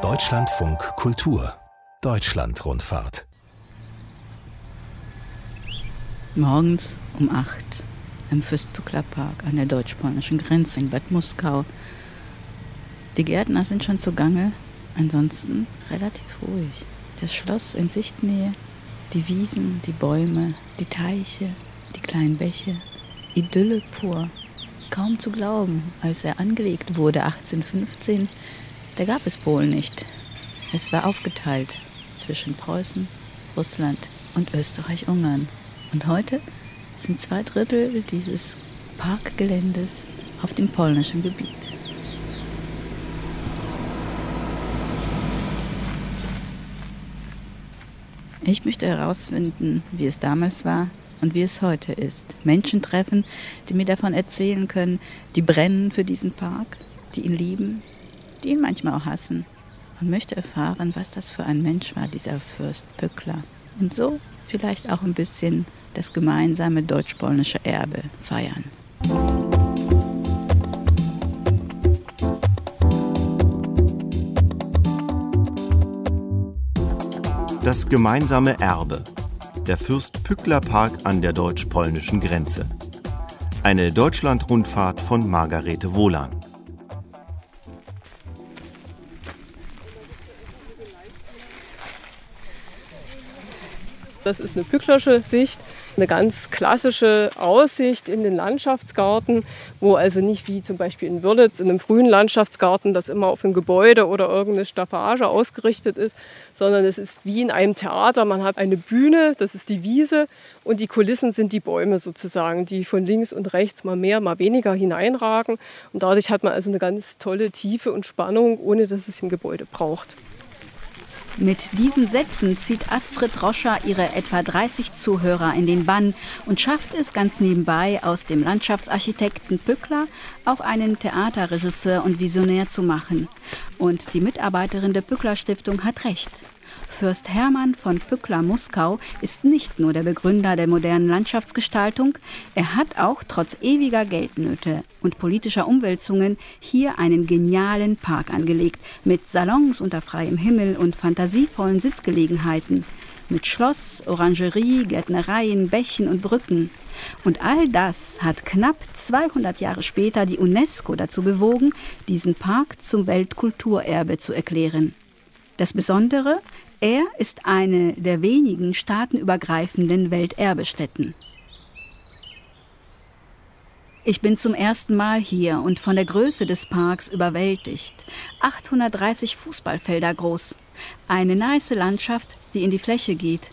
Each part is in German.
Deutschlandfunk Kultur Deutschlandrundfahrt Morgens um 8 im Fürstbückler Park an der deutsch-polnischen Grenze in Bad Muskau. Die Gärtner sind schon zugange, ansonsten relativ ruhig. Das Schloss in Sichtnähe, die Wiesen, die Bäume, die Teiche, die kleinen Bäche, Idylle pur. Kaum zu glauben, als er angelegt wurde 1815, da gab es Polen nicht. Es war aufgeteilt zwischen Preußen, Russland und Österreich-Ungarn. Und heute sind zwei Drittel dieses Parkgeländes auf dem polnischen Gebiet. Ich möchte herausfinden, wie es damals war und wie es heute ist. Menschen treffen, die mir davon erzählen können, die brennen für diesen Park, die ihn lieben, die ihn manchmal auch hassen. Und möchte erfahren, was das für ein Mensch war, dieser Fürst Pückler. Und so vielleicht auch ein bisschen das gemeinsame deutsch-polnische Erbe feiern. Das gemeinsame Erbe. Der Fürst-Pückler-Park an der deutsch-polnischen Grenze. Eine Deutschland-Rundfahrt von Margarete Wohlan. Das ist eine Pücklersche Sicht, eine ganz klassische Aussicht in den Landschaftsgarten, wo also nicht wie zum Beispiel in Wörlitz in einem frühen Landschaftsgarten das immer auf ein Gebäude oder irgendeine Staffage ausgerichtet ist, sondern es ist wie in einem Theater. Man hat eine Bühne, das ist die Wiese und die Kulissen sind die Bäume sozusagen, die von links und rechts mal mehr, mal weniger hineinragen. Und dadurch hat man also eine ganz tolle Tiefe und Spannung, ohne dass es ein Gebäude braucht. Mit diesen Sätzen zieht Astrid Roscher ihre etwa 30 Zuhörer in den Bann und schafft es ganz nebenbei, aus dem Landschaftsarchitekten Pückler auch einen Theaterregisseur und Visionär zu machen. Und die Mitarbeiterin der Pückler Stiftung hat recht. Fürst Hermann von Pückler-Muskau ist nicht nur der Begründer der modernen Landschaftsgestaltung, er hat auch trotz ewiger Geldnöte und politischer Umwälzungen hier einen genialen Park angelegt, mit Salons unter freiem Himmel und fantasievollen Sitzgelegenheiten, mit Schloss, Orangerie, Gärtnereien, Bächen und Brücken. Und all das hat knapp 200 Jahre später die UNESCO dazu bewogen, diesen Park zum Weltkulturerbe zu erklären. Das Besondere, er ist eine der wenigen staatenübergreifenden Welterbestätten. Ich bin zum ersten Mal hier und von der Größe des Parks überwältigt. 830 Fußballfelder groß. Eine nice Landschaft, die in die Fläche geht.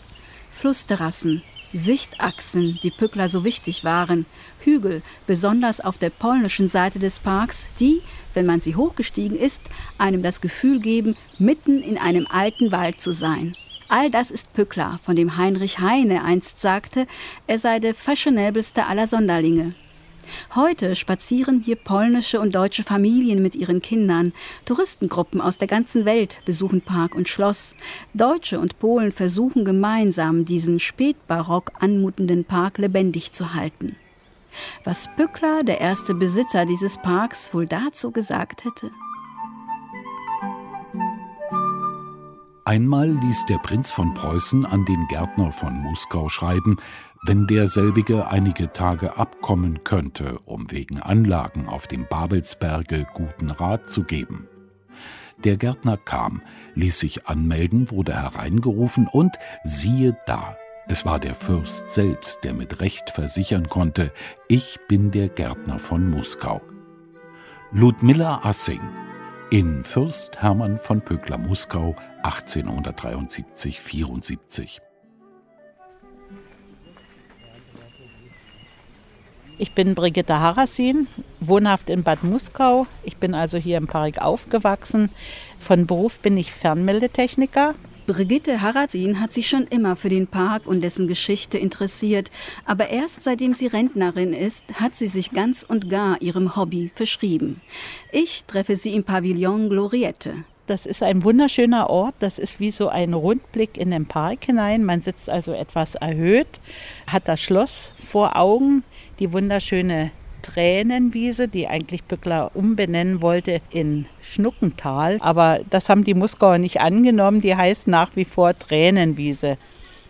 Flussterrassen, Sichtachsen, die Pückler so wichtig waren, Hügel, besonders auf der polnischen Seite des Parks, die, wenn man sie hochgestiegen ist, einem das Gefühl geben, mitten in einem alten Wald zu sein. All das ist Pückler, von dem Heinrich Heine einst sagte, er sei der fashionabelste aller Sonderlinge. Heute spazieren hier polnische und deutsche Familien mit ihren Kindern. Touristengruppen aus der ganzen Welt besuchen Park und Schloss. Deutsche und Polen versuchen gemeinsam, diesen spätbarock anmutenden Park lebendig zu halten. Was Bückler, der erste Besitzer dieses Parks, wohl dazu gesagt hätte? Einmal ließ der Prinz von Preußen an den Gärtner von Muskau schreiben, wenn derselbige einige Tage abkommen könnte, um wegen Anlagen auf dem Babelsberge guten Rat zu geben. Der Gärtner kam, ließ sich anmelden, wurde hereingerufen und siehe da, es war der Fürst selbst, der mit Recht versichern konnte, ich bin der Gärtner von Muskau. Ludmilla Assing in Fürst Hermann von Pöckler-Muskau 1873-74 Ich bin Brigitte Harasin, wohnhaft in Bad Muskau. Ich bin also hier im Park aufgewachsen. Von Beruf bin ich Fernmeldetechniker. Brigitte Harasin hat sich schon immer für den Park und dessen Geschichte interessiert, aber erst seitdem sie Rentnerin ist, hat sie sich ganz und gar ihrem Hobby verschrieben. Ich treffe sie im Pavillon Gloriette. Das ist ein wunderschöner Ort. Das ist wie so ein Rundblick in den Park hinein. Man sitzt also etwas erhöht, hat das Schloss vor Augen, die wunderschöne Tränenwiese, die eigentlich Bückler umbenennen wollte in Schnuckental. Aber das haben die Muskauer nicht angenommen. Die heißt nach wie vor Tränenwiese.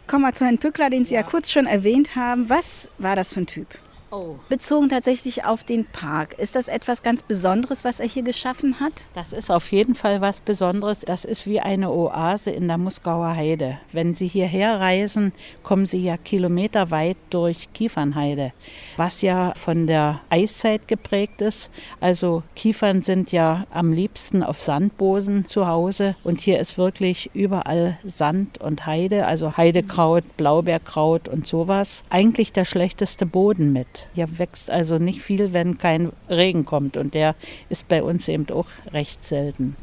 Kommen wir zu Herrn Pückler, den Sie ja. ja kurz schon erwähnt haben. Was war das für ein Typ? Oh. Bezogen tatsächlich auf den Park. Ist das etwas ganz Besonderes, was er hier geschaffen hat? Das ist auf jeden Fall was Besonderes. Das ist wie eine Oase in der Muskauer Heide. Wenn Sie hierher reisen, kommen Sie ja kilometerweit durch Kiefernheide, was ja von der Eiszeit geprägt ist. Also Kiefern sind ja am liebsten auf Sandbosen zu Hause und hier ist wirklich überall Sand und Heide, also Heidekraut, Blaubeerkraut und sowas. Eigentlich der schlechteste Boden mit. Hier wächst also nicht viel, wenn kein Regen kommt. Und der ist bei uns eben auch recht selten.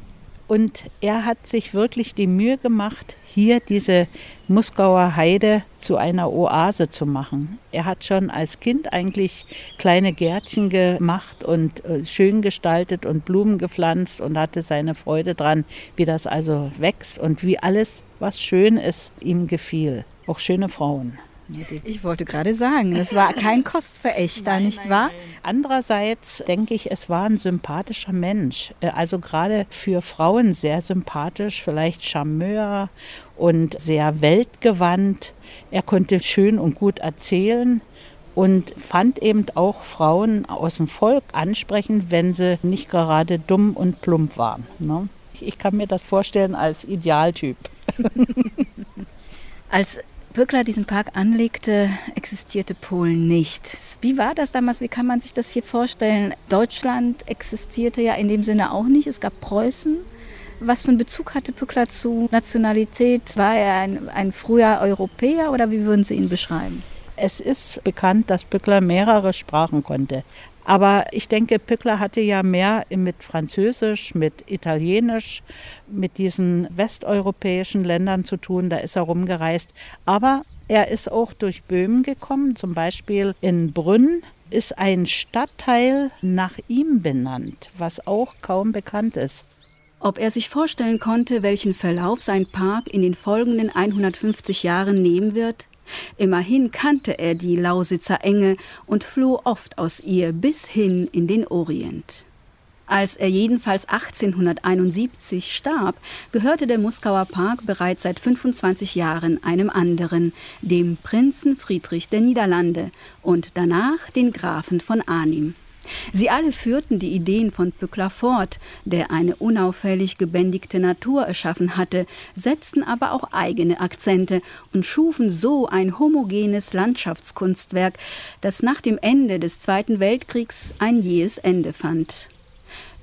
Und er hat sich wirklich die Mühe gemacht, hier diese Muskauer Heide zu einer Oase zu machen. Er hat schon als Kind eigentlich kleine Gärtchen gemacht und äh, schön gestaltet und Blumen gepflanzt und hatte seine Freude dran, wie das also wächst und wie alles, was schön ist, ihm gefiel. Auch schöne Frauen. Ich wollte gerade sagen, es war kein Kostverächter, nein, nicht nein, wahr? Nein. Andererseits denke ich, es war ein sympathischer Mensch. Äh, also gerade für Frauen sehr sympathisch, vielleicht Charmeur und sehr weltgewandt. Er konnte schön und gut erzählen und fand eben auch Frauen aus dem Volk ansprechend, wenn sie nicht gerade dumm und plump waren. Ne? Ich kann mir das vorstellen als Idealtyp. als Böckler diesen Park anlegte, existierte Polen nicht. Wie war das damals? Wie kann man sich das hier vorstellen? Deutschland existierte ja in dem Sinne auch nicht. Es gab Preußen. Was für einen Bezug hatte Pückler zu Nationalität? War er ein, ein früher Europäer oder wie würden Sie ihn beschreiben? Es ist bekannt, dass Pückler mehrere Sprachen konnte. Aber ich denke, Pückler hatte ja mehr mit Französisch, mit Italienisch, mit diesen westeuropäischen Ländern zu tun. Da ist er rumgereist. Aber er ist auch durch Böhmen gekommen, zum Beispiel in Brünn ist ein Stadtteil nach ihm benannt, was auch kaum bekannt ist. Ob er sich vorstellen konnte, welchen Verlauf sein Park in den folgenden 150 Jahren nehmen wird, Immerhin kannte er die Lausitzer Enge und floh oft aus ihr bis hin in den Orient. Als er jedenfalls 1871 starb, gehörte der Muskauer Park bereits seit 25 Jahren einem anderen, dem Prinzen Friedrich der Niederlande und danach den Grafen von Arnim. Sie alle führten die Ideen von Pückler fort, der eine unauffällig gebändigte Natur erschaffen hatte, setzten aber auch eigene Akzente und schufen so ein homogenes Landschaftskunstwerk, das nach dem Ende des Zweiten Weltkriegs ein jähes Ende fand.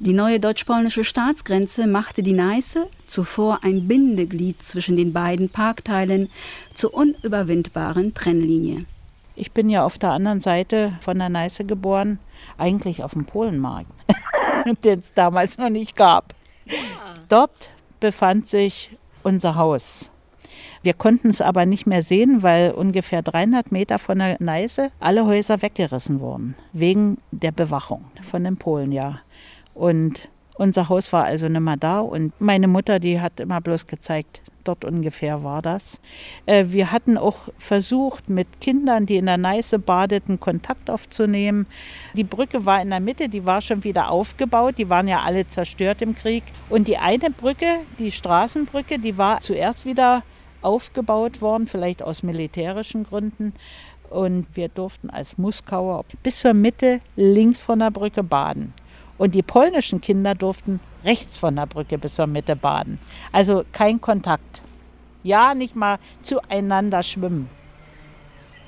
Die neue deutsch-polnische Staatsgrenze machte die Neiße, zuvor ein Bindeglied zwischen den beiden Parkteilen, zur unüberwindbaren Trennlinie. Ich bin ja auf der anderen Seite von der Neiße geboren eigentlich auf dem Polenmarkt, den es damals noch nicht gab. Ja. Dort befand sich unser Haus. Wir konnten es aber nicht mehr sehen, weil ungefähr 300 Meter von der Neiße alle Häuser weggerissen wurden, wegen der Bewachung von den Polen, ja. Und unser Haus war also nicht mehr da und meine Mutter, die hat immer bloß gezeigt, dort ungefähr war das. Äh, wir hatten auch versucht, mit Kindern, die in der Neiße badeten, Kontakt aufzunehmen. Die Brücke war in der Mitte, die war schon wieder aufgebaut, die waren ja alle zerstört im Krieg. Und die eine Brücke, die Straßenbrücke, die war zuerst wieder aufgebaut worden, vielleicht aus militärischen Gründen. Und wir durften als Muskauer bis zur Mitte links von der Brücke baden. Und die polnischen Kinder durften rechts von der Brücke bis zur Mitte baden. Also kein Kontakt. Ja, nicht mal zueinander schwimmen.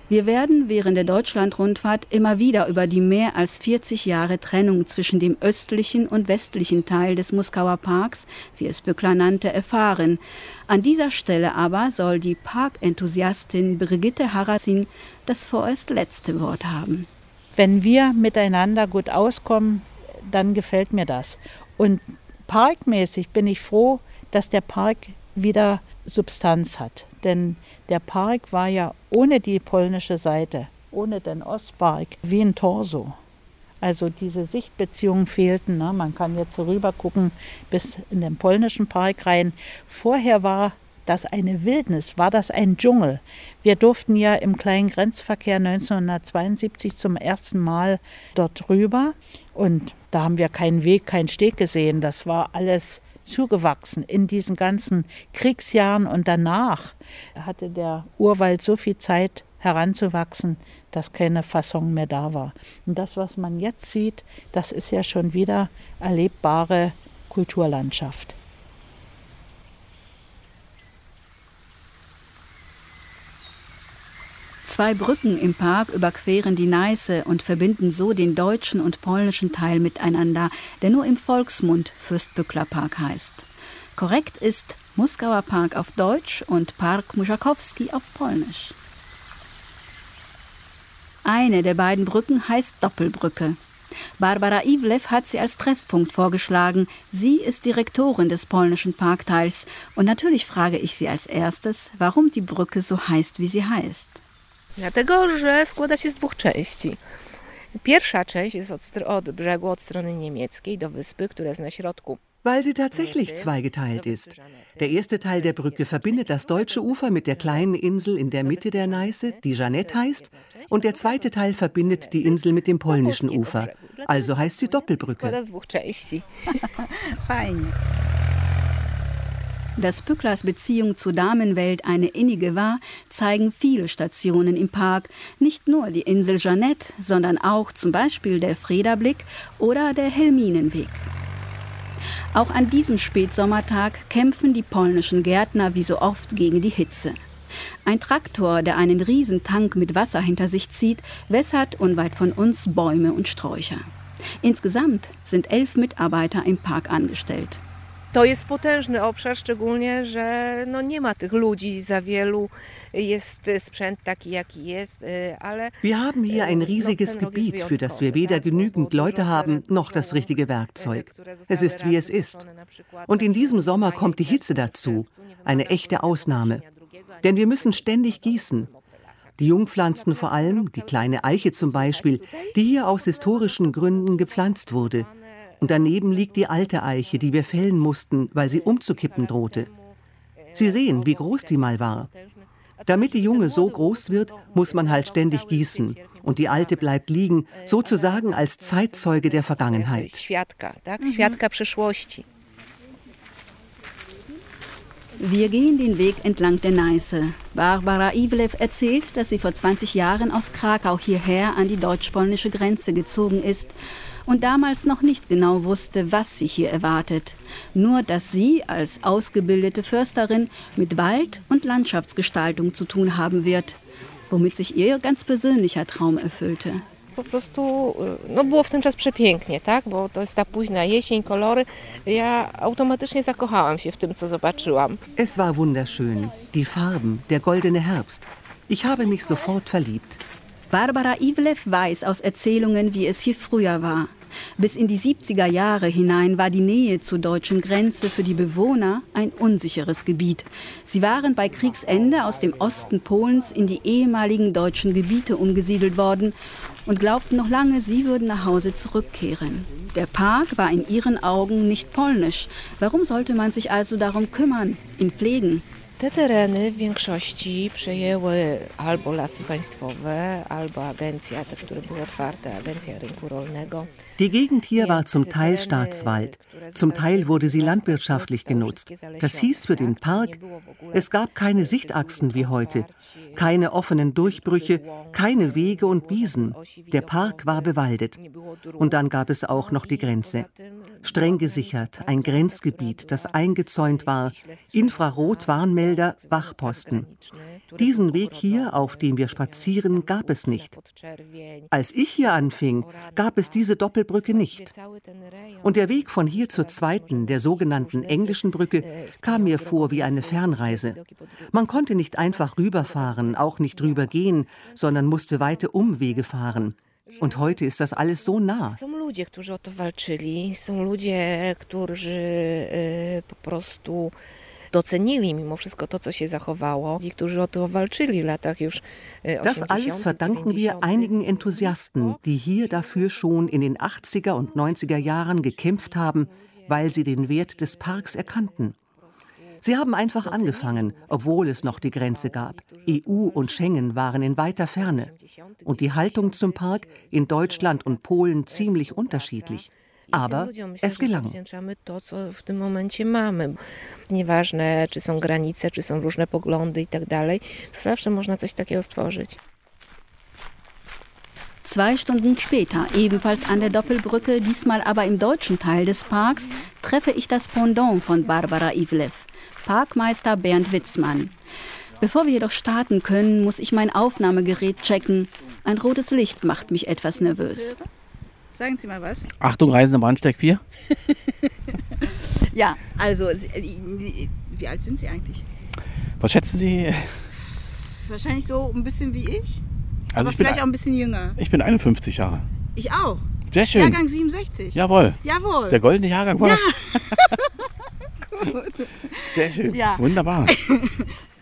Wir werden während der Deutschlandrundfahrt immer wieder über die mehr als 40 Jahre Trennung zwischen dem östlichen und westlichen Teil des Muskauer Parks, wie es Böckler nannte, erfahren. An dieser Stelle aber soll die Parkenthusiastin Brigitte Harasin das vorerst letzte Wort haben. Wenn wir miteinander gut auskommen, dann gefällt mir das. Und parkmäßig bin ich froh, dass der Park wieder Substanz hat. Denn der Park war ja ohne die polnische Seite, ohne den Ostpark, wie ein Torso. Also diese Sichtbeziehungen fehlten. Ne? Man kann jetzt rüber gucken bis in den polnischen Park rein. Vorher war das eine Wildnis, war das ein Dschungel. Wir durften ja im kleinen Grenzverkehr 1972 zum ersten Mal dort rüber und da haben wir keinen Weg, keinen Steg gesehen. Das war alles zugewachsen in diesen ganzen Kriegsjahren und danach hatte der Urwald so viel Zeit heranzuwachsen, dass keine Fassung mehr da war. Und das, was man jetzt sieht, das ist ja schon wieder erlebbare Kulturlandschaft. Zwei Brücken im Park überqueren die Neiße und verbinden so den deutschen und polnischen Teil miteinander, der nur im Volksmund Fürstbückler Park heißt. Korrekt ist Muskauer Park auf Deutsch und Park Muschakowski auf Polnisch. Eine der beiden Brücken heißt Doppelbrücke. Barbara Iwlew hat sie als Treffpunkt vorgeschlagen. Sie ist Direktorin des polnischen Parkteils. Und natürlich frage ich sie als erstes, warum die Brücke so heißt, wie sie heißt. Dlatego, że składa się z dwóch części. Pierwsza część jest od, od brzegu, od strony niemieckiej do wyspy, która jest na środku. Weil sie tatsächlich zweigeteilt ist. Der erste Teil der Brücke verbindet das deutsche Ufer mit der kleinen Insel in der Mitte der Neiße, die Jeannette heißt, und der zweite Teil verbindet die Insel mit dem polnischen Ufer. Also heißt sie Doppelbrücke. Fein. Dass Pücklers Beziehung zur Damenwelt eine innige war, zeigen viele Stationen im Park. Nicht nur die Insel Jeannette, sondern auch zum Beispiel der Frederblick oder der Helminenweg. Auch an diesem Spätsommertag kämpfen die polnischen Gärtner wie so oft gegen die Hitze. Ein Traktor, der einen Riesentank mit Wasser hinter sich zieht, wässert unweit von uns Bäume und Sträucher. Insgesamt sind elf Mitarbeiter im Park angestellt. To jest potężny obszar, szczególnie, że no nie ma tych ludzi za wielu. Jest sprzęt taki, jaki jest, ale. Wir haben hier ein riesiges Gebiet, für das wir weder genügend Leute haben, noch das richtige Werkzeug. Es ist, wie es ist. Und in diesem Sommer kommt die Hitze dazu. Eine echte Ausnahme. Denn wir müssen ständig gießen. Die Jungpflanzen vor allem, die kleine Eiche zum Beispiel, die hier aus historischen Gründen gepflanzt wurde. Und daneben liegt die alte Eiche, die wir fällen mussten, weil sie umzukippen drohte. Sie sehen, wie groß die mal war. Damit die junge so groß wird, muss man halt ständig gießen. Und die alte bleibt liegen, sozusagen als Zeitzeuge der Vergangenheit. Wir gehen den Weg entlang der Neiße. Barbara Iwlew erzählt, dass sie vor 20 Jahren aus Krakau hierher an die deutsch-polnische Grenze gezogen ist und damals noch nicht genau wusste, was sie hier erwartet. Nur, dass sie als ausgebildete Försterin mit Wald- und Landschaftsgestaltung zu tun haben wird, womit sich ihr ganz persönlicher Traum erfüllte. po prostu no było w ten czas przepięknie, tak? Bo to jest ta późna jesień, kolory. Ja automatycznie zakochałam się w tym, co zobaczyłam. Es war wunderschön. Die Farben, der goldene Herbst. Ich habe mich sofort verliebt. Barbara Iwlew weiß aus Erzählungen, wie es hier früher war. Bis in die 70er Jahre hinein war die Nähe zur deutschen Grenze für die Bewohner ein unsicheres Gebiet. Sie waren bei Kriegsende aus dem Osten Polens in die ehemaligen deutschen Gebiete umgesiedelt worden und glaubten noch lange, sie würden nach Hause zurückkehren. Der Park war in ihren Augen nicht polnisch. Warum sollte man sich also darum kümmern, ihn pflegen? Te tereny w większości przejęły albo lasy państwowe, albo agencja, te, które były otwarte, Agencja Rynku Rolnego. Die Gegend hier war zum Teil Staatswald, zum Teil wurde sie landwirtschaftlich genutzt. Das hieß für den Park, es gab keine Sichtachsen wie heute, keine offenen Durchbrüche, keine Wege und Wiesen. Der Park war bewaldet. Und dann gab es auch noch die Grenze. Streng gesichert, ein Grenzgebiet, das eingezäunt war, Infrarot-Warnmelder, Wachposten. Diesen Weg hier, auf dem wir spazieren, gab es nicht. Als ich hier anfing, gab es diese Doppelbrücke nicht. Und der Weg von hier zur zweiten, der sogenannten englischen Brücke, kam mir vor wie eine Fernreise. Man konnte nicht einfach rüberfahren, auch nicht rübergehen, sondern musste weite Umwege fahren. Und heute ist das alles so nah. E, e, Das alles verdanken wir einigen Enthusiasten, die hier dafür schon in den 80er und 90er Jahren gekämpft haben, weil sie den Wert des Parks erkannten. Sie haben einfach angefangen, obwohl es noch die Grenze gab. EU und Schengen waren in weiter Ferne. Und die Haltung zum Park in Deutschland und Polen ziemlich unterschiedlich. Aber es gelang. Nieważne, czy są granice, czy są różne poglądy i tak dalej, to zawsze można coś takiego stworzyć. Zwei Stunden später, ebenfalls an der Doppelbrücke, diesmal aber im deutschen Teil des Parks, treffe ich das Pendant von Barbara Ivlev, Parkmeister Bernd Witzmann. Bevor wir jedoch starten können, muss ich mein Aufnahmegerät checken. Ein rotes Licht macht mich etwas nervös. Sagen Sie mal was. Achtung, Reisende Bahnsteig 4. ja, also, wie alt sind Sie eigentlich? Was schätzen Sie? Wahrscheinlich so ein bisschen wie ich. Also aber ich bin vielleicht auch ein bisschen jünger. Ich bin 51 Jahre. Ich auch. Sehr schön. Jahrgang 67. Jawohl. Jawohl. Der goldene Jahrgang war. Ja. Sehr schön. Ja. Wunderbar.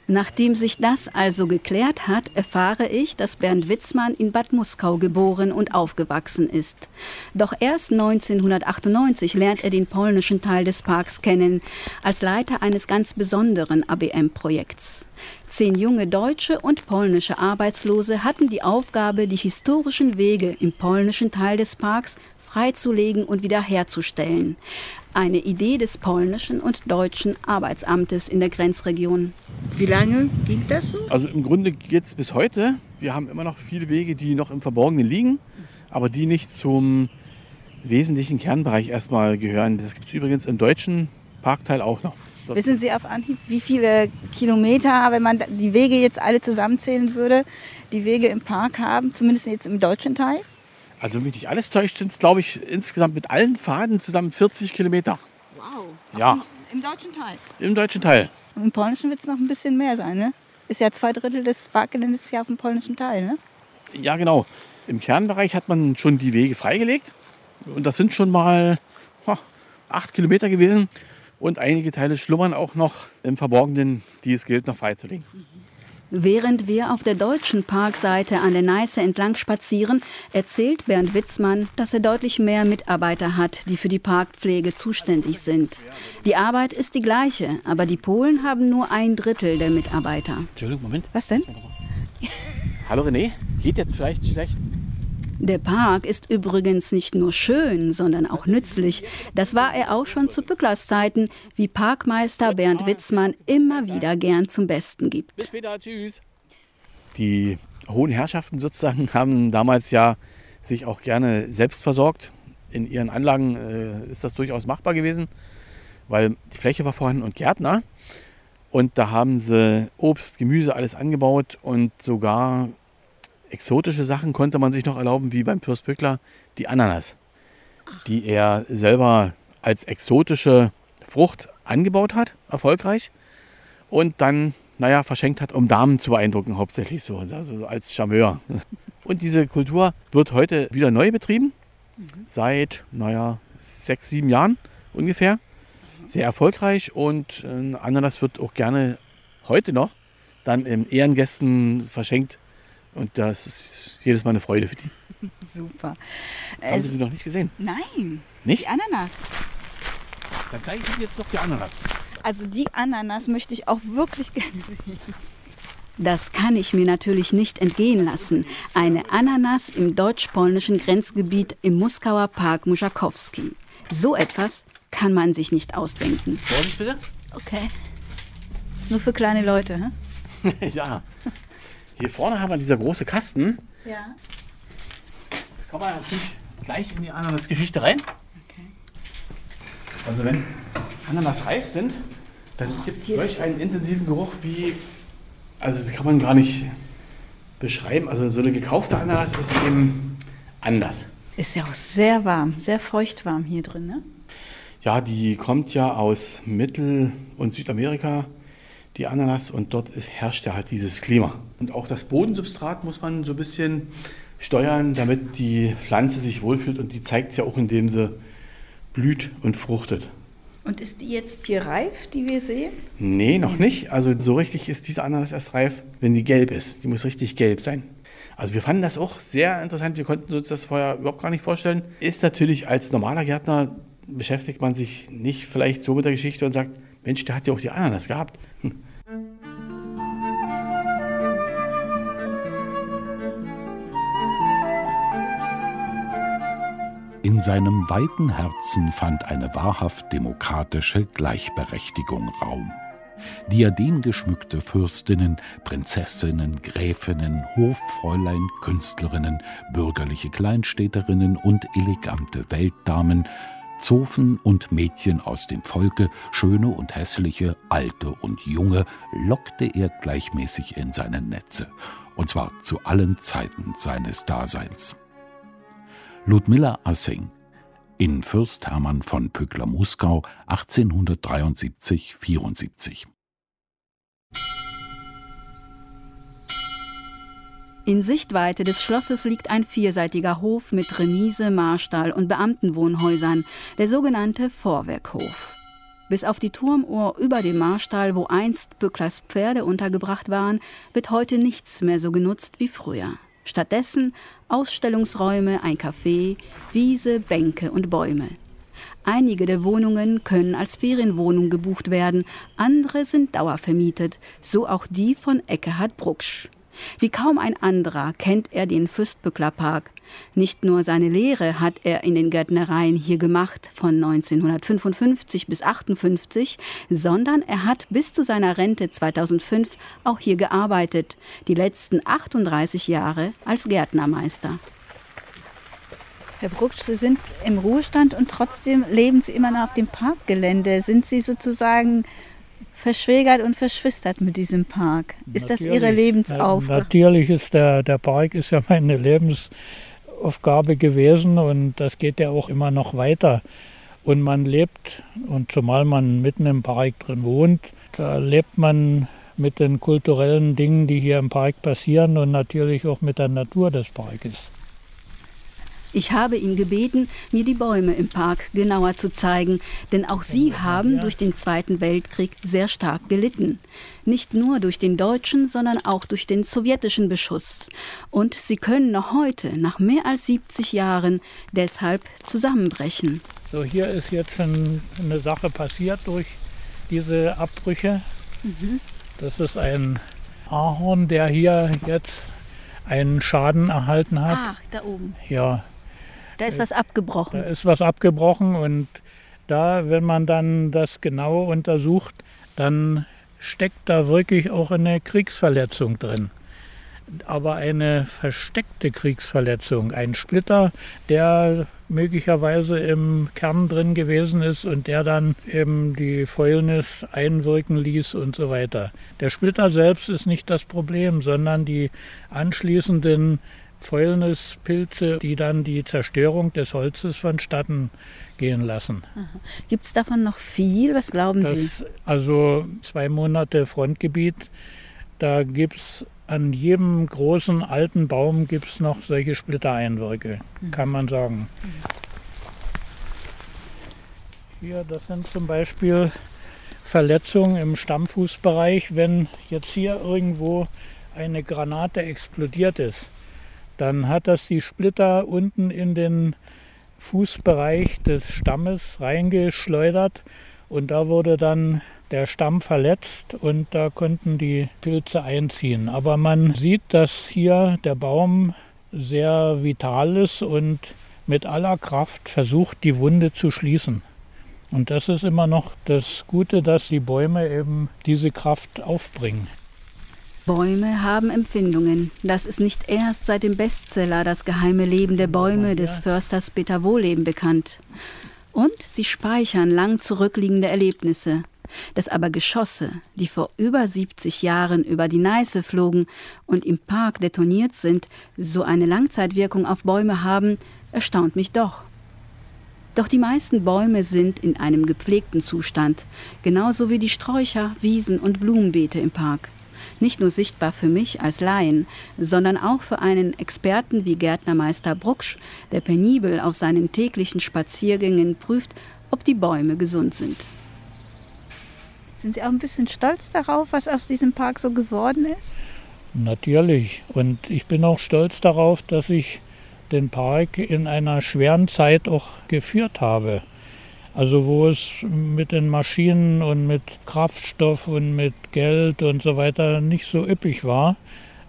Nachdem sich das also geklärt hat, erfahre ich, dass Bernd Witzmann in Bad Muskau geboren und aufgewachsen ist. Doch erst 1998 lernt er den polnischen Teil des Parks kennen, als Leiter eines ganz besonderen ABM-Projekts. Zehn junge deutsche und polnische Arbeitslose hatten die Aufgabe, die historischen Wege im polnischen Teil des Parks freizulegen und wiederherzustellen. Eine Idee des polnischen und deutschen Arbeitsamtes in der Grenzregion. Wie lange ging das so? Also im Grunde geht es bis heute. Wir haben immer noch viele Wege, die noch im Verborgenen liegen, aber die nicht zum wesentlichen Kernbereich erstmal gehören. Das gibt es übrigens im deutschen Parkteil auch noch. Wissen Sie auf Anhieb, wie viele Kilometer, wenn man die Wege jetzt alle zusammenzählen würde, die Wege im Park haben, zumindest jetzt im deutschen Teil? Also wenn mich nicht alles täuscht, sind es glaube ich insgesamt mit allen Faden zusammen 40 Kilometer. Wow. Ja. Im, Im, deutschen Teil? Im deutschen Teil. Und im polnischen wird es noch ein bisschen mehr sein, ne? Ist ja zwei Drittel des Parkgeländes ja auf dem polnischen Teil, ne? Ja, genau. Im Kernbereich hat man schon die Wege freigelegt. Und das sind schon mal oh, acht Kilometer gewesen. Und einige Teile schlummern auch noch im Verborgenen, die es gilt noch freizulegen. Während wir auf der deutschen Parkseite an der Neiße entlang spazieren, erzählt Bernd Witzmann, dass er deutlich mehr Mitarbeiter hat, die für die Parkpflege zuständig sind. Die Arbeit ist die gleiche, aber die Polen haben nur ein Drittel der Mitarbeiter. Entschuldigung, Moment. Was denn? Hallo René, geht jetzt vielleicht schlecht? Der Park ist übrigens nicht nur schön, sondern auch nützlich. Das war er auch schon zu Pücklers Zeiten, wie Parkmeister Bernd Witzmann immer wieder gern zum Besten gibt. Bis später, tschüss. Die hohen Herrschaften sozusagen haben damals ja sich auch gerne selbst versorgt. In ihren Anlagen äh, ist das durchaus machbar gewesen, weil die Fläche war vorhanden und Gärtner. Und da haben sie Obst, Gemüse, alles angebaut und sogar exotische Sachen konnte man sich noch erlauben, wie beim Fürst Bückler, die Ananas, die er selber als exotische Frucht angebaut hat, erfolgreich, und dann, naja, verschenkt hat, um Damen zu beeindrucken, hauptsächlich so, also als Charmeur. Und diese Kultur wird heute wieder neu betrieben, seit, naja, sechs, sieben Jahren ungefähr. Sehr erfolgreich und äh, Ananas wird auch gerne heute noch dann im Ehrengästen verschenkt und das ist jedes Mal eine Freude für die. Super. Haben Sie die noch nicht gesehen? Nein. Nicht? Die Ananas. Dann zeige ich Ihnen jetzt noch die Ananas. Also die Ananas möchte ich auch wirklich gerne sehen. Das kann ich mir natürlich nicht entgehen lassen. Eine Ananas im deutsch-polnischen Grenzgebiet im Muskauer Park Muschakowski. So etwas kann man sich nicht ausdenken. Vorsicht bitte. Okay. Ist nur für kleine Leute, hä? ja. Hier vorne haben wir dieser große Kasten. Ja. Jetzt kommen wir natürlich gleich in die Ananas-Geschichte rein. Okay. Also wenn Ananas reif sind, dann gibt es solch einen intensiven Geruch wie, also das kann man gar nicht beschreiben. Also so eine gekaufte Ananas ist eben anders. Ist ja auch sehr warm, sehr feucht warm hier drin, ne? Ja, die kommt ja aus Mittel- und Südamerika, die Ananas, und dort herrscht ja halt dieses Klima. Und auch das Bodensubstrat muss man so ein bisschen steuern, damit die Pflanze sich wohlfühlt und die zeigt es ja auch, indem sie blüht und fruchtet. Und ist die jetzt hier reif, die wir sehen? Nee, noch nicht. Also so richtig ist diese Ananas erst reif, wenn die gelb ist. Die muss richtig gelb sein. Also wir fanden das auch sehr interessant. Wir konnten uns das vorher überhaupt gar nicht vorstellen. Ist natürlich als normaler Gärtner beschäftigt man sich nicht vielleicht so mit der Geschichte und sagt, Mensch, der hat ja auch die Ananas gehabt. In seinem weiten Herzen fand eine wahrhaft demokratische Gleichberechtigung Raum. Diademgeschmückte Fürstinnen, Prinzessinnen, Gräfinnen, Hoffräulein, Künstlerinnen, bürgerliche Kleinstädterinnen und elegante Weltdamen, Zofen und Mädchen aus dem Volke, schöne und hässliche, alte und junge, lockte er gleichmäßig in seine Netze, und zwar zu allen Zeiten seines Daseins. Ludmilla Assing in Fürst Hermann von Pückler-Muskau 1873-74. In Sichtweite des Schlosses liegt ein vierseitiger Hof mit Remise, Marstall und Beamtenwohnhäusern, der sogenannte Vorwerkhof. Bis auf die Turmuhr über dem Marstall, wo einst Bücklers Pferde untergebracht waren, wird heute nichts mehr so genutzt wie früher. Stattdessen Ausstellungsräume, ein Café, Wiese, Bänke und Bäume. Einige der Wohnungen können als Ferienwohnung gebucht werden, andere sind dauervermietet, so auch die von Eckehard Brucksch. Wie kaum ein anderer kennt er den Fürstbücklerpark. Nicht nur seine Lehre hat er in den Gärtnereien hier gemacht, von 1955 bis 58, sondern er hat bis zu seiner Rente 2005 auch hier gearbeitet, die letzten 38 Jahre als Gärtnermeister. Herr Brucksch, Sie sind im Ruhestand und trotzdem leben Sie immer noch auf dem Parkgelände. Sind Sie sozusagen verschwägert und verschwistert mit diesem Park. Ist natürlich, das Ihre Lebensaufgabe? Natürlich ist der, der Park ist ja meine Lebensaufgabe gewesen und das geht ja auch immer noch weiter. Und man lebt, und zumal man mitten im Park drin wohnt, da lebt man mit den kulturellen Dingen, die hier im Park passieren und natürlich auch mit der Natur des Parkes. Ich habe ihn gebeten, mir die Bäume im Park genauer zu zeigen, denn auch sie haben durch den Zweiten Weltkrieg sehr stark gelitten. Nicht nur durch den deutschen, sondern auch durch den sowjetischen Beschuss. Und sie können noch heute, nach mehr als 70 Jahren, deshalb zusammenbrechen. So, hier ist jetzt ein, eine Sache passiert durch diese Abbrüche. Mhm. Das ist ein Ahorn, der hier jetzt einen Schaden erhalten hat. Ach, da oben. Ja, da ist was abgebrochen. Da ist was abgebrochen und da, wenn man dann das genau untersucht, dann steckt da wirklich auch eine Kriegsverletzung drin. Aber eine versteckte Kriegsverletzung, ein Splitter, der möglicherweise im Kern drin gewesen ist und der dann eben die Fäulnis einwirken ließ und so weiter. Der Splitter selbst ist nicht das Problem, sondern die anschließenden Fäulnispilze, die dann die Zerstörung des Holzes vonstatten gehen lassen. Gibt es davon noch viel? Was glauben das, Sie? Also zwei Monate Frontgebiet, da gibt es an jedem großen alten Baum gibt's noch solche Splittereinwirke, mhm. kann man sagen. Hier, das sind zum Beispiel Verletzungen im Stammfußbereich, wenn jetzt hier irgendwo eine Granate explodiert ist dann hat das die Splitter unten in den Fußbereich des Stammes reingeschleudert und da wurde dann der Stamm verletzt und da konnten die Pilze einziehen. Aber man sieht, dass hier der Baum sehr vital ist und mit aller Kraft versucht, die Wunde zu schließen. Und das ist immer noch das Gute, dass die Bäume eben diese Kraft aufbringen. Bäume haben Empfindungen. Das ist nicht erst seit dem Bestseller Das geheime Leben der Bäume des Försters Peter Wohleben bekannt. Und sie speichern lang zurückliegende Erlebnisse. Dass aber Geschosse, die vor über 70 Jahren über die Neiße flogen und im Park detoniert sind, so eine Langzeitwirkung auf Bäume haben, erstaunt mich doch. Doch die meisten Bäume sind in einem gepflegten Zustand, genauso wie die Sträucher, Wiesen und Blumenbeete im Park nicht nur sichtbar für mich als Laien, sondern auch für einen Experten wie Gärtnermeister Brucksch, der penibel auf seinen täglichen Spaziergängen prüft, ob die Bäume gesund sind. Sind Sie auch ein bisschen stolz darauf, was aus diesem Park so geworden ist? Natürlich. Und ich bin auch stolz darauf, dass ich den Park in einer schweren Zeit auch geführt habe. Also wo es mit den Maschinen und mit Kraftstoff und mit Geld und so weiter nicht so üppig war,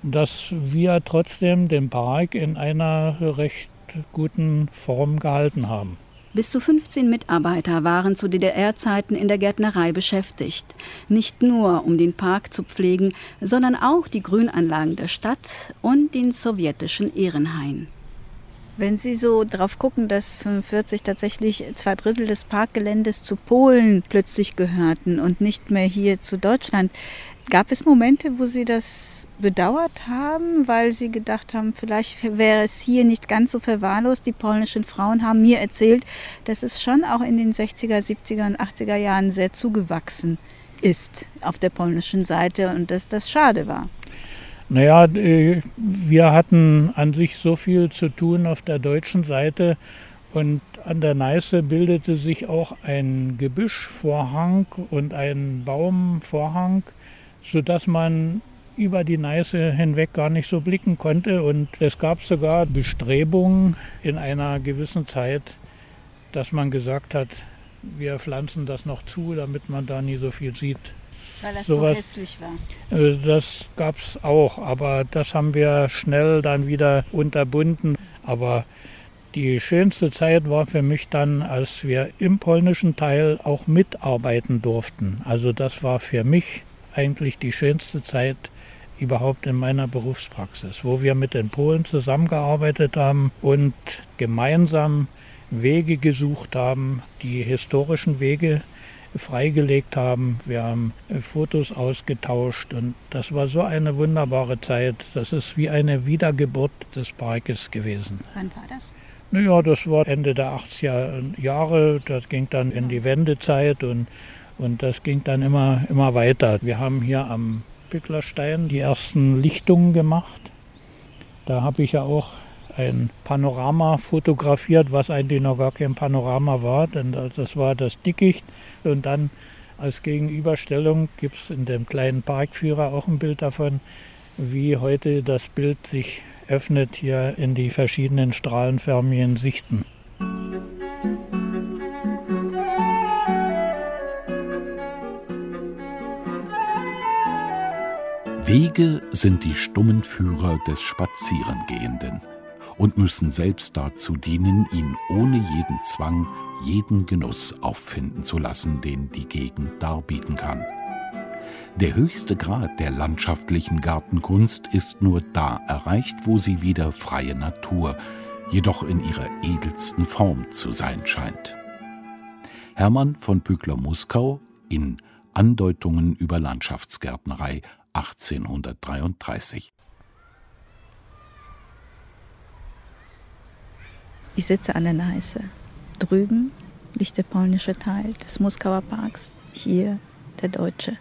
dass wir trotzdem den Park in einer recht guten Form gehalten haben. Bis zu 15 Mitarbeiter waren zu DDR-Zeiten in der Gärtnerei beschäftigt. Nicht nur, um den Park zu pflegen, sondern auch die Grünanlagen der Stadt und den sowjetischen Ehrenhain. Wenn Sie so drauf gucken, dass 45 tatsächlich zwei Drittel des Parkgeländes zu Polen plötzlich gehörten und nicht mehr hier zu Deutschland, gab es Momente, wo Sie das bedauert haben, weil Sie gedacht haben, vielleicht wäre es hier nicht ganz so verwahrlost. Die polnischen Frauen haben mir erzählt, dass es schon auch in den 60er, 70er und 80er Jahren sehr zugewachsen ist auf der polnischen Seite und dass das schade war. Naja, äh, wir hatten an sich so viel zu tun auf der deutschen Seite und an der Neiße bildete sich auch ein Gebüschvorhang und ein Baumvorhang, sodass man über die Neiße hinweg gar nicht so blicken konnte. Und es gab sogar Bestrebungen in einer gewissen Zeit, dass man gesagt hat, wir pflanzen das noch zu, damit man da nie so viel sieht. Weil das so hässlich war. Äh, das gab es auch, aber das haben wir schnell dann wieder unterbunden. Aber die schönste Zeit war für mich dann, als wir im polnischen Teil auch mitarbeiten durften. Also das war für mich eigentlich die schönste Zeit überhaupt in meiner Berufspraxis, wo wir mit den Polen zusammengearbeitet haben und gemeinsam Wege gesucht haben, die historischen Wege freigelegt haben. Wir haben äh, Fotos ausgetauscht und das war so eine wunderbare Zeit. Das ist wie eine Wiedergeburt des Parkes gewesen. Wann war das? Naja, das war Ende der 80er Jahre. Das ging dann in die Wendezeit und, und das ging dann immer, immer weiter. Wir haben hier am Pücklerstein die ersten Lichtungen gemacht. Da habe ich ja auch ein Panorama fotografiert, was eigentlich noch gar kein Panorama war, denn das war das Dickicht. Und dann als Gegenüberstellung gibt es in dem kleinen Parkführer auch ein Bild davon, wie heute das Bild sich öffnet hier in die verschiedenen strahlenförmigen Sichten. Wege sind die stummen Führer des Spazierengehenden und müssen selbst dazu dienen, ihn ohne jeden Zwang, jeden Genuss auffinden zu lassen, den die Gegend darbieten kann. Der höchste Grad der landschaftlichen Gartenkunst ist nur da erreicht, wo sie wieder freie Natur, jedoch in ihrer edelsten Form zu sein scheint. Hermann von Pückler-Muskau in Andeutungen über Landschaftsgärtnerei 1833. Ich sitze an der Neiße. Drüben liegt der polnische Teil des Moskauer Parks, hier der deutsche.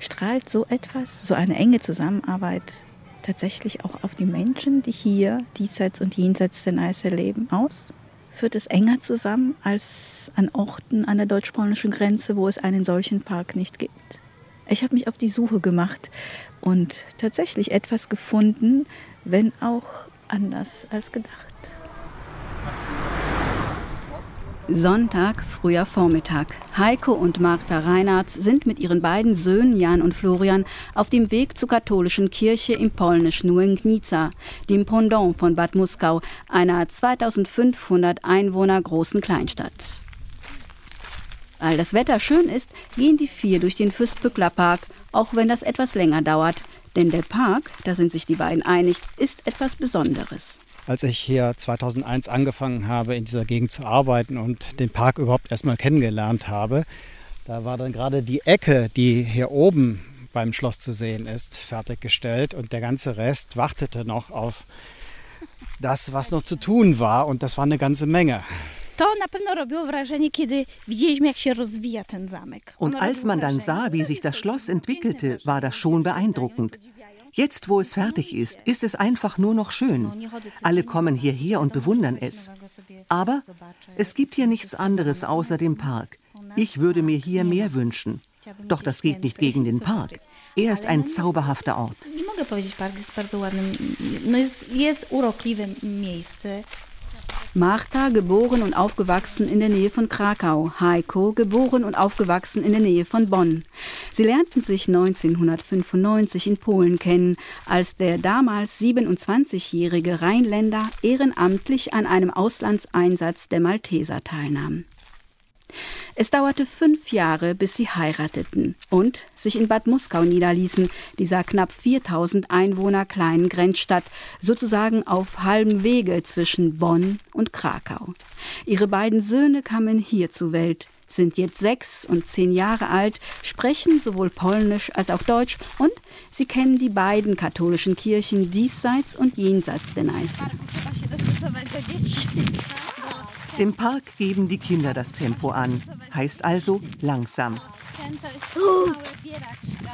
Strahlt so etwas, so eine enge Zusammenarbeit tatsächlich auch auf die Menschen, die hier diesseits und jenseits der Neiße leben, aus? Führt es enger zusammen als an Orten an der deutsch-polnischen Grenze, wo es einen solchen Park nicht gibt? Ich habe mich auf die Suche gemacht und tatsächlich etwas gefunden, wenn auch anders als gedacht. Sonntag, früher Vormittag. Heiko und Martha Reinhardt sind mit ihren beiden Söhnen Jan und Florian auf dem Weg zur katholischen Kirche im polnischen Łęgnica, dem Pendant von Bad Muskau, einer 2500 Einwohner großen Kleinstadt. Weil das Wetter schön ist, gehen die vier durch den Fürstbückler Park, auch wenn das etwas länger dauert. Denn der Park, da sind sich die beiden einig, ist etwas Besonderes als ich hier 2001 angefangen habe, in dieser Gegend zu arbeiten und den Park überhaupt erstmal kennengelernt habe. Da war dann gerade die Ecke, die hier oben beim Schloss zu sehen ist, fertiggestellt und der ganze Rest wartete noch auf das, was noch zu tun war und das war eine ganze Menge. Und als man dann sah, wie sich das Schloss entwickelte, war das schon beeindruckend. Jetzt, wo es fertig ist, ist es einfach nur noch schön. Alle kommen hierher und bewundern es. Aber es gibt hier nichts anderes außer dem Park. Ich würde mir hier mehr wünschen. Doch das geht nicht gegen den Park. Er ist ein zauberhafter Ort. Martha, geboren und aufgewachsen in der Nähe von Krakau. Heiko, geboren und aufgewachsen in der Nähe von Bonn. Sie lernten sich 1995 in Polen kennen, als der damals 27-jährige Rheinländer ehrenamtlich an einem Auslandseinsatz der Malteser teilnahm. Es dauerte fünf Jahre, bis sie heirateten und sich in Bad Muskau niederließen, dieser knapp 4000 Einwohner kleinen Grenzstadt, sozusagen auf halbem Wege zwischen Bonn und Krakau. Ihre beiden Söhne kamen hier zur Welt, sind jetzt sechs und zehn Jahre alt, sprechen sowohl Polnisch als auch Deutsch und sie kennen die beiden katholischen Kirchen diesseits und jenseits der Neiße. Im Park geben die Kinder das Tempo an, heißt also langsam.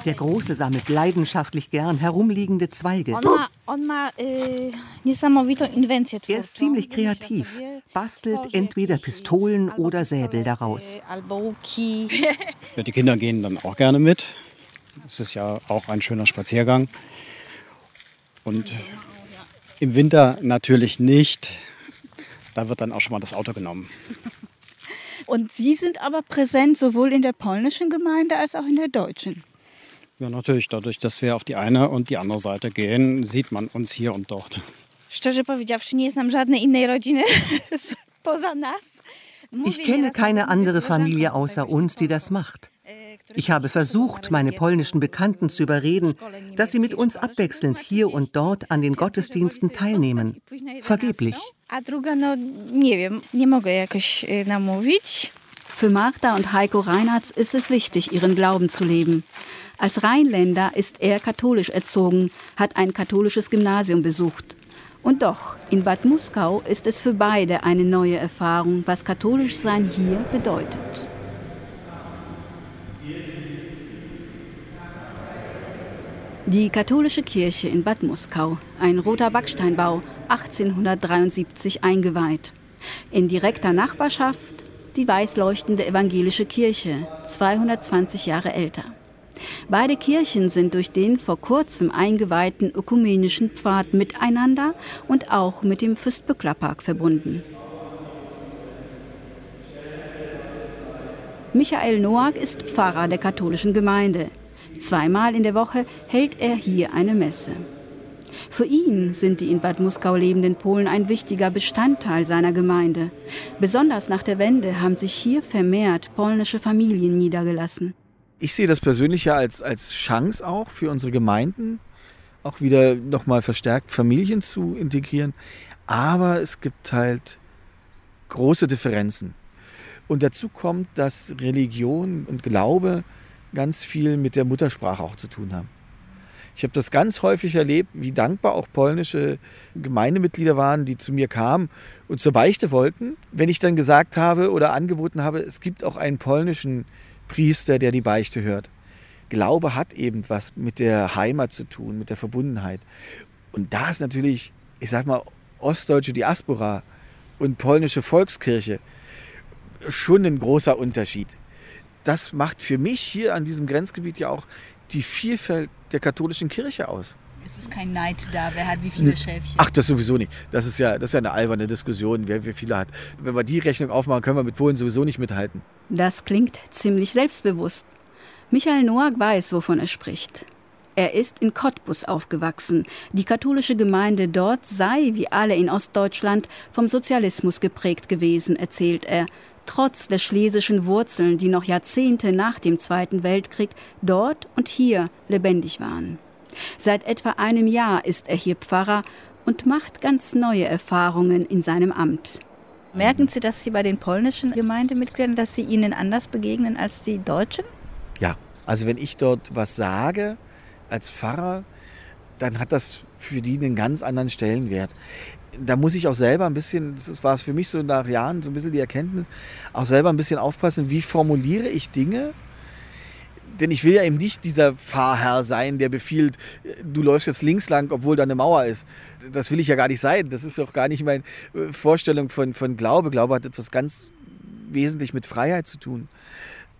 Der Große sammelt leidenschaftlich gern herumliegende Zweige. Er ist ziemlich kreativ, bastelt entweder Pistolen oder Säbel daraus. Ja, die Kinder gehen dann auch gerne mit. Es ist ja auch ein schöner Spaziergang. Und im Winter natürlich nicht da wird dann auch schon mal das Auto genommen. Und Sie sind aber präsent sowohl in der polnischen Gemeinde als auch in der deutschen. Ja, natürlich. Dadurch, dass wir auf die eine und die andere Seite gehen, sieht man uns hier und dort. Szczerze powiedziawszy, nie znam żadnej innej rodziny poza nas. Ich kenne keine andere Familie außer uns, die das macht. Ich habe versucht, meine polnischen Bekannten zu überreden, dass sie mit uns abwechselnd hier und dort an den Gottesdiensten teilnehmen. Vergeblich. Für Martha und Heiko Reinhardt ist es wichtig, ihren Glauben zu leben. Als Rheinländer ist er katholisch erzogen, hat ein katholisches Gymnasium besucht. Und doch, in Bad Muskau ist es für beide eine neue Erfahrung, was katholisch sein hier bedeutet. Die katholische Kirche in Bad Muskau, ein roter Backsteinbau, 1873 eingeweiht. In direkter Nachbarschaft die weiß leuchtende evangelische Kirche, 220 Jahre älter. Beide Kirchen sind durch den vor kurzem eingeweihten ökumenischen Pfad miteinander und auch mit dem Fürstbücklerpark verbunden. Michael Noack ist Pfarrer der katholischen Gemeinde. Zweimal in der Woche hält er hier eine Messe. Für ihn sind die in Bad Muskau lebenden Polen ein wichtiger Bestandteil seiner Gemeinde. Besonders nach der Wende haben sich hier vermehrt polnische Familien niedergelassen. Ich sehe das persönlich ja als, als Chance auch für unsere Gemeinden, auch wieder nochmal verstärkt Familien zu integrieren. Aber es gibt halt große Differenzen. Und dazu kommt, dass Religion und Glaube ganz viel mit der Muttersprache auch zu tun haben. Ich habe das ganz häufig erlebt, wie dankbar auch polnische Gemeindemitglieder waren, die zu mir kamen und zur Beichte wollten. Wenn ich dann gesagt habe oder angeboten habe, es gibt auch einen polnischen Priester, der die Beichte hört. Glaube hat eben was mit der Heimat zu tun, mit der Verbundenheit. Und da ist natürlich, ich sag mal, ostdeutsche Diaspora und polnische Volkskirche schon ein großer Unterschied. Das macht für mich hier an diesem Grenzgebiet ja auch die Vielfalt der katholischen Kirche aus. Es ist kein Neid da, wer hat wie viele Schäfchen. Ach, das sowieso nicht. Das ist ja, das ist ja eine alberne Diskussion, wer wie viele hat. Wenn wir die Rechnung aufmachen, können wir mit Polen sowieso nicht mithalten. Das klingt ziemlich selbstbewusst. Michael Noack weiß, wovon er spricht. Er ist in Cottbus aufgewachsen. Die katholische Gemeinde dort sei, wie alle in Ostdeutschland, vom Sozialismus geprägt gewesen, erzählt er trotz der schlesischen Wurzeln, die noch Jahrzehnte nach dem Zweiten Weltkrieg dort und hier lebendig waren. Seit etwa einem Jahr ist er hier Pfarrer und macht ganz neue Erfahrungen in seinem Amt. Merken Sie, dass Sie bei den polnischen Gemeindemitgliedern, dass sie ihnen anders begegnen als die Deutschen? Ja, also wenn ich dort was sage als Pfarrer, dann hat das für die einen ganz anderen Stellenwert da muss ich auch selber ein bisschen, das war für mich so nach Jahren so ein bisschen die Erkenntnis, auch selber ein bisschen aufpassen, wie formuliere ich Dinge. Denn ich will ja eben nicht dieser Fahrherr sein, der befiehlt, du läufst jetzt links lang, obwohl da eine Mauer ist. Das will ich ja gar nicht sein. Das ist auch gar nicht meine äh, Vorstellung von, von Glaube. Glaube hat etwas ganz wesentlich mit Freiheit zu tun.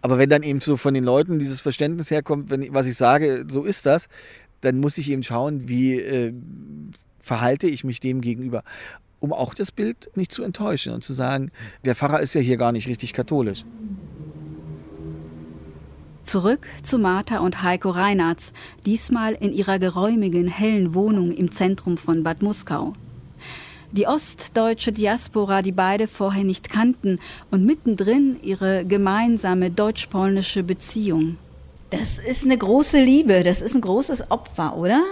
Aber wenn dann eben so von den Leuten dieses Verständnis herkommt, wenn, was ich sage, so ist das, dann muss ich eben schauen, wie äh, verhalte ich mich dem gegenüber. um auch das Bild nicht zu enttäuschen und zu sagen, der Pfarrer ist ja hier gar nicht richtig katholisch. Zurück zu Martha und Heiko Reinartz, diesmal in ihrer geräumigen, hellen Wohnung im Zentrum von Bad Muskau. Die ostdeutsche Diaspora, die beide vorher nicht kannten, und mittendrin ihre gemeinsame deutsch-polnische Beziehung. Das ist eine große Liebe, das ist ein großes Opfer, oder?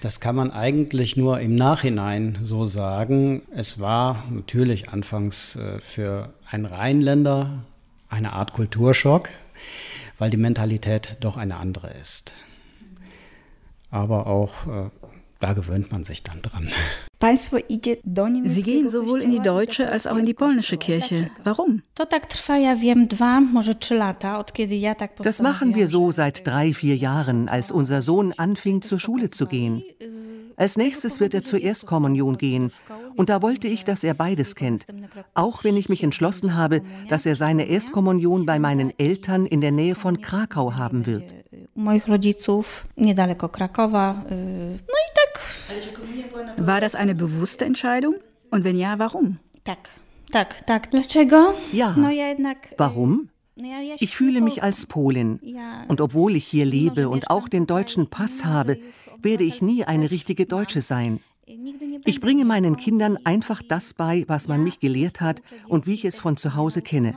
Das kann man eigentlich nur im Nachhinein so sagen. Es war natürlich anfangs äh, für einen Rheinländer eine Art Kulturschock, weil die Mentalität doch eine andere ist. Aber auch äh, da gewöhnt man sich dann dran. Sie gehen sowohl in die deutsche als auch in die polnische Kirche. Warum? Das machen wir so seit drei, vier Jahren, als unser Sohn anfing, zur Schule zu gehen. Als nächstes wird er zur Erstkommunion gehen. Und da wollte ich, dass er beides kennt. Auch wenn ich mich entschlossen habe, dass er seine Erstkommunion bei meinen Eltern in der Nähe von Krakau haben wird. War das eine bewusste Entscheidung? Und wenn ja, warum? Ja. Warum? Ich fühle mich als Polin. Und obwohl ich hier lebe und auch den deutschen Pass habe, werde ich nie eine richtige Deutsche sein. Ich bringe meinen Kindern einfach das bei, was man mich gelehrt hat und wie ich es von zu Hause kenne.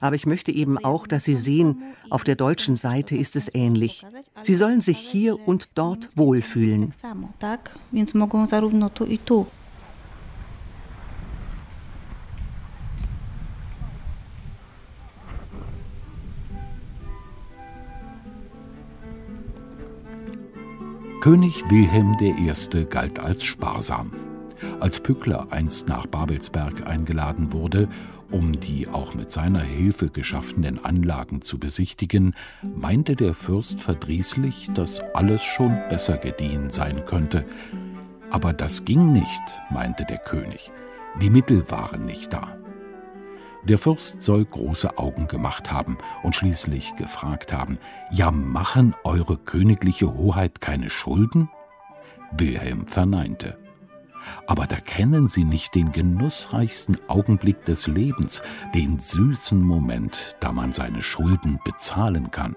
Aber ich möchte eben auch, dass Sie sehen, auf der deutschen Seite ist es ähnlich. Sie sollen sich hier und dort wohlfühlen. König Wilhelm I. galt als sparsam. Als Pückler einst nach Babelsberg eingeladen wurde, um die auch mit seiner Hilfe geschaffenen Anlagen zu besichtigen, meinte der Fürst verdrießlich, dass alles schon besser gediehen sein könnte. Aber das ging nicht, meinte der König. Die Mittel waren nicht da. Der Fürst soll große Augen gemacht haben und schließlich gefragt haben, ja machen eure königliche Hoheit keine Schulden? Wilhelm verneinte. Aber da kennen Sie nicht den genussreichsten Augenblick des Lebens, den süßen Moment, da man seine Schulden bezahlen kann.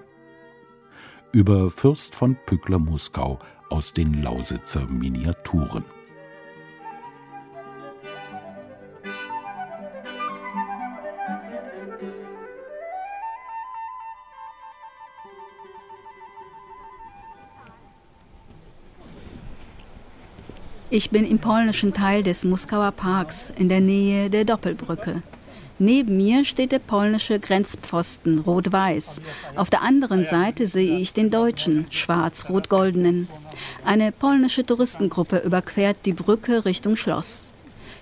Über Fürst von Pückler-Muskau aus den Lausitzer Miniaturen. Ich bin im polnischen Teil des Muskauer Parks in der Nähe der Doppelbrücke. Neben mir steht der polnische Grenzpfosten rot-weiß. Auf der anderen Seite sehe ich den deutschen schwarz-rot-goldenen. Eine polnische Touristengruppe überquert die Brücke Richtung Schloss.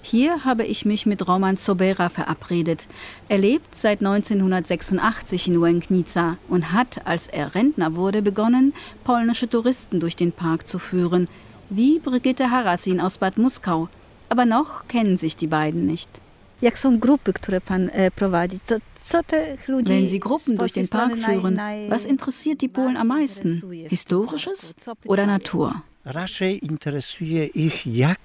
Hier habe ich mich mit Roman Sobera verabredet. Er lebt seit 1986 in Łęknica und hat, als er Rentner wurde, begonnen, polnische Touristen durch den Park zu führen wie Brigitte Harasin aus Bad Muskau. Aber noch kennen sich die beiden nicht. E, Wenn Sie Gruppen durch den Park führen, was interessiert die Polen am meisten? Historisches oder Natur? Raczej interesuje ich, jak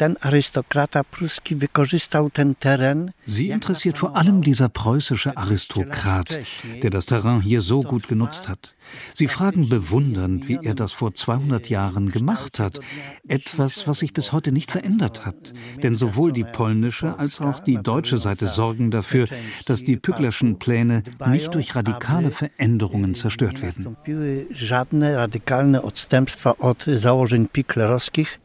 ten arystokrata pruski wykorzystał ten teren. Sie interessiert vor allem dieser preußische Aristokrat, der das Terrain hier so gut genutzt hat. Sie fragen bewundernd, wie er das vor 200 Jahren gemacht hat. Etwas, was sich bis heute nicht verändert hat. Denn sowohl die polnische als auch die deutsche Seite sorgen dafür, dass die Pücklerschen Pläne nicht durch radikale Veränderungen zerstört werden. Żadne radykalne odstępstwa od założeń piklerowskich.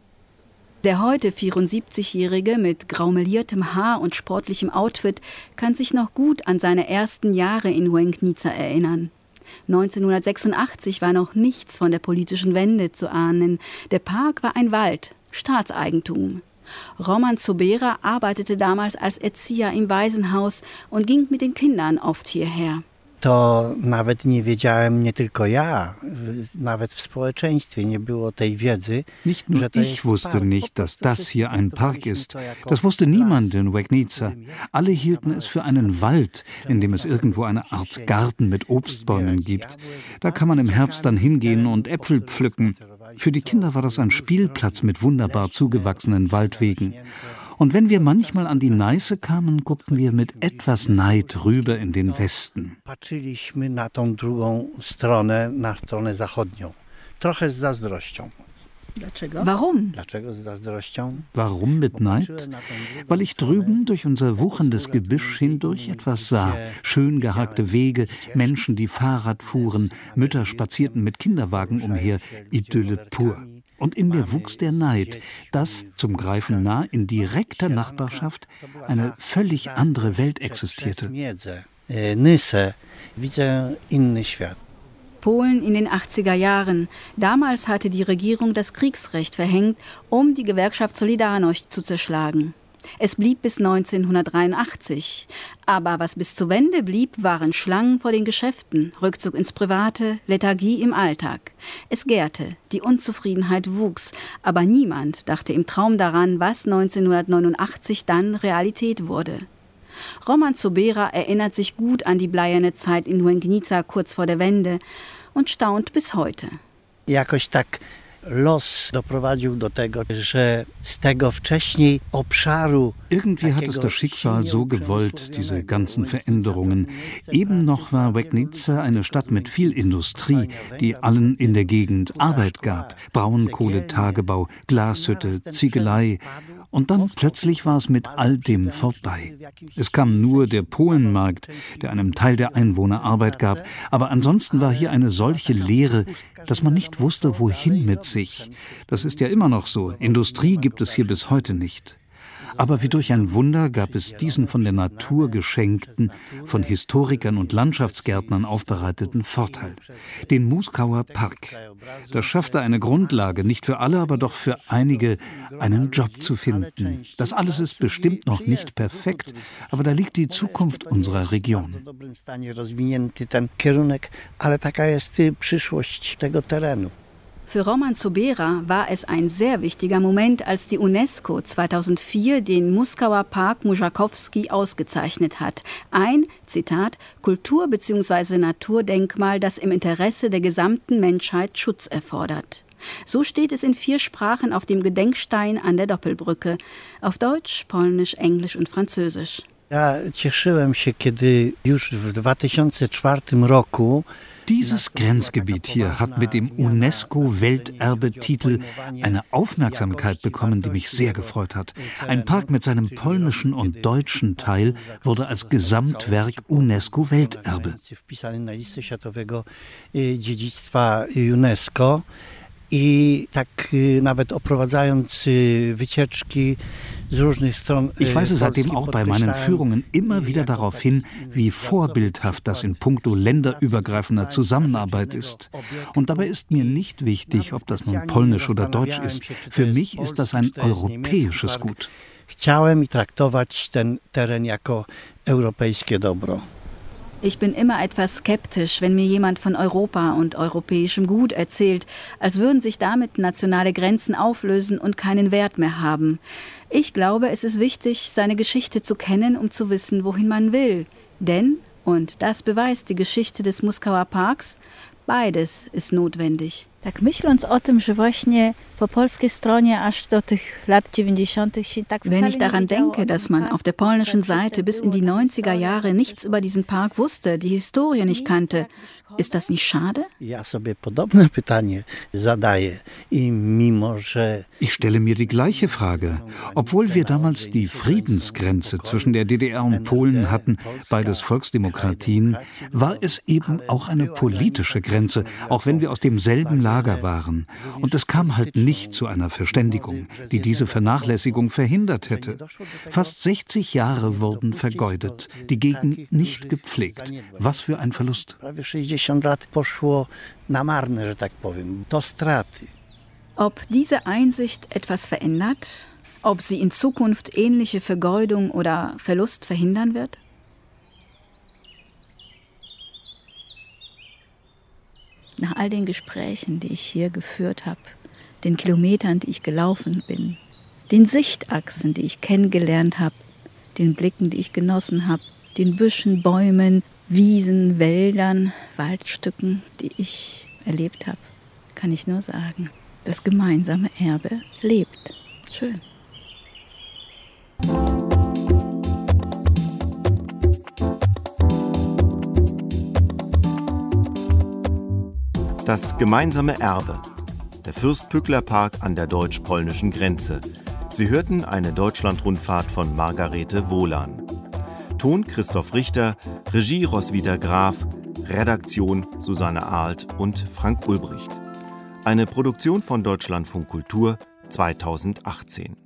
Der heute 74-Jährige mit graumeliertem Haar und sportlichem Outfit kann sich noch gut an seine ersten Jahre in Łęknica erinnern. 1986 war noch nichts von der politischen Wende zu ahnen. Der Park war ein Wald, Staatseigentum. Roman Zobera arbeitete damals als Erzieher im Waisenhaus und ging mit den Kindern oft hierher. To nawet nie wiedziałem, nie tylko ja, nawet w społeczeństwie nie było tej wiedzy. Nicht nur ich wusste nicht, dass das hier ein Park ist. Das wusste niemand in Wegnica. Alle hielten es für einen Wald, in dem es irgendwo eine Art Garten mit Obstbäumen gibt. Da kann man im Herbst dann hingehen und Äpfel pflücken. Für die Kinder war das ein Spielplatz mit wunderbar zugewachsenen Waldwegen. Und wenn wir manchmal an die Neiße kamen, guckten wir mit etwas Neid rüber in den Westen. Patrzyliśmy na tą drugą stronę, na stronę zachodnią. Trochę z zazdrością. Warum? Warum mit Neid? Weil ich drüben durch unser wucherndes Gebüsch hindurch etwas sah. Schön geharkte Wege, Menschen, die Fahrrad fuhren, Mütter spazierten mit Kinderwagen umher. Idylle pur. Und in mir wuchs der Neid, dass zum Greifen nah in direkter Nachbarschaft eine völlig andere Welt existierte. Nysse, widzę inny świat. Polen in den 80er Jahren. Damals hatte die Regierung das Kriegsrecht verhängt, um die Gewerkschaft Solidarność zu zerschlagen. Es blieb bis 1983. Aber was bis zur Wende blieb, waren Schlangen vor den Geschäften, Rückzug ins Private, Lethargie im Alltag. Es gärte, die Unzufriedenheit wuchs, aber niemand dachte im Traum daran, was 1989 dann Realität wurde. Roman Zobera erinnert sich gut an die bleierne Zeit in Łęgnica kurz vor der Wende und staunt bis heute. Jakoś tak los doprowadził do tego, że z tego wcześniej obszaru. Irgendwie hat es das Schicksal so gewollt, diese ganzen Veränderungen. Eben noch war Wegnica eine Stadt mit viel Industrie, die allen in der Gegend Arbeit gab. Braunkohletagebau, Glashütte, Ziegelei. Und dann plötzlich war es mit all dem vorbei. Es kam nur der Polenmarkt, der einem Teil der Einwohner Arbeit gab, aber ansonsten war hier eine solche Leere, dass man nicht wusste, wohin mit sich. Das ist ja immer noch so. Industrie gibt es hier bis heute nicht. Aber wie durch ein Wunder gab es diesen von der Natur geschenkten, von Historikern und Landschaftsgärtnern aufbereiteten Vorteil, den Muskauer Park. Das schaffte eine Grundlage, nicht für alle, aber doch für einige, einen Job zu finden. Das alles ist bestimmt noch nicht perfekt, aber da liegt die Zukunft unserer Region. Ale taka jest przyszłość tego terenu. Für Roman Zobera war es ein sehr wichtiger Moment, als die UNESCO 2004 den Muskauer Park Mujakowski ausgezeichnet hat. Ein, Zitat, Kultur- bzw. Naturdenkmal, das im Interesse der gesamten Menschheit Schutz erfordert. So steht es in vier Sprachen auf dem Gedenkstein an der Doppelbrücke. Auf Deutsch, Polnisch, Englisch und Französisch. Ja cieszyłem się, kiedy już w 2004 roku Dieses Grenzgebiet hier hat mit dem UNESCO-Welterbetitel eine Aufmerksamkeit bekommen, die mich sehr gefreut hat. Ein Park mit seinem polnischen und deutschen Teil wurde als Gesamtwerk UNESCO-Welterbe. I tak nawet oprowadzając wycieczki z różnych stron. Ich weise seitdem auch bei meinen Führungen immer wieder darauf hin, wie vorbildhaft das in puncto länderübergreifender Zusammenarbeit ist. Und dabei ist mir nicht wichtig, ob das nun polnisch oder deutsch ist. Für mich ist das ein europäisches Gut. Chciałem traktować ten teren jako europejskie dobro. Ich bin immer etwas skeptisch, wenn mir jemand von Europa und europäischem Gut erzählt, als würden sich damit nationale Grenzen auflösen und keinen Wert mehr haben. Ich glaube, es ist wichtig, seine Geschichte zu kennen, um zu wissen, wohin man will. Denn, und das beweist die Geschichte des Muskauer Parks, beides ist notwendig. Tak myśląc o tym, że właśnie po polskiej stronie aż do tych lat 90. się tak Wenn ich daran denke, dass man auf der polnischen Seite bis in die 90er Jahre nichts über diesen Park wusste, die Historie nicht kannte, ist das nicht schade? Ich stelle mir die gleiche Frage. Obwohl wir damals die Friedensgrenze zwischen der DDR und Polen hatten, beides Volksdemokratien, war es eben auch eine politische Grenze, auch wenn wir aus demselben Lager waren. Und es kam halt nicht zu einer Verständigung, die diese Vernachlässigung verhindert hätte. Fast 60 Jahre wurden vergeudet, die Gegend nicht gepflegt. Was für ein Verlust. prawie 60 lat poszło na marne, że tak powiem. To straty. Ob diese Einsicht etwas verändert? Ob sie in Zukunft ähnliche Vergeudung oder Verlust verhindern wird? Nach all den Gesprächen, die ich hier geführt habe, den Kilometern, die ich gelaufen bin, den Sichtachsen, die ich kennengelernt habe, den Blicken, die ich genossen habe, den Büschen, Bäumen, Wiesen, Wäldern, Waldstücken, die ich erlebt habe, kann ich nur sagen, Das gemeinsame Erbe lebt. Schön. Das gemeinsame Erbe. Der Fürstpückler-Park an der deutsch-polnischen Grenze. Sie hörten eine Deutschlandrundfahrt von Margarete Wohlan. Ton Christoph Richter, Regie Roswitha Graf, Redaktion Susanne Ahlt und Frank Ulbricht. Eine Produktion von Deutschlandfunk Kultur 2018.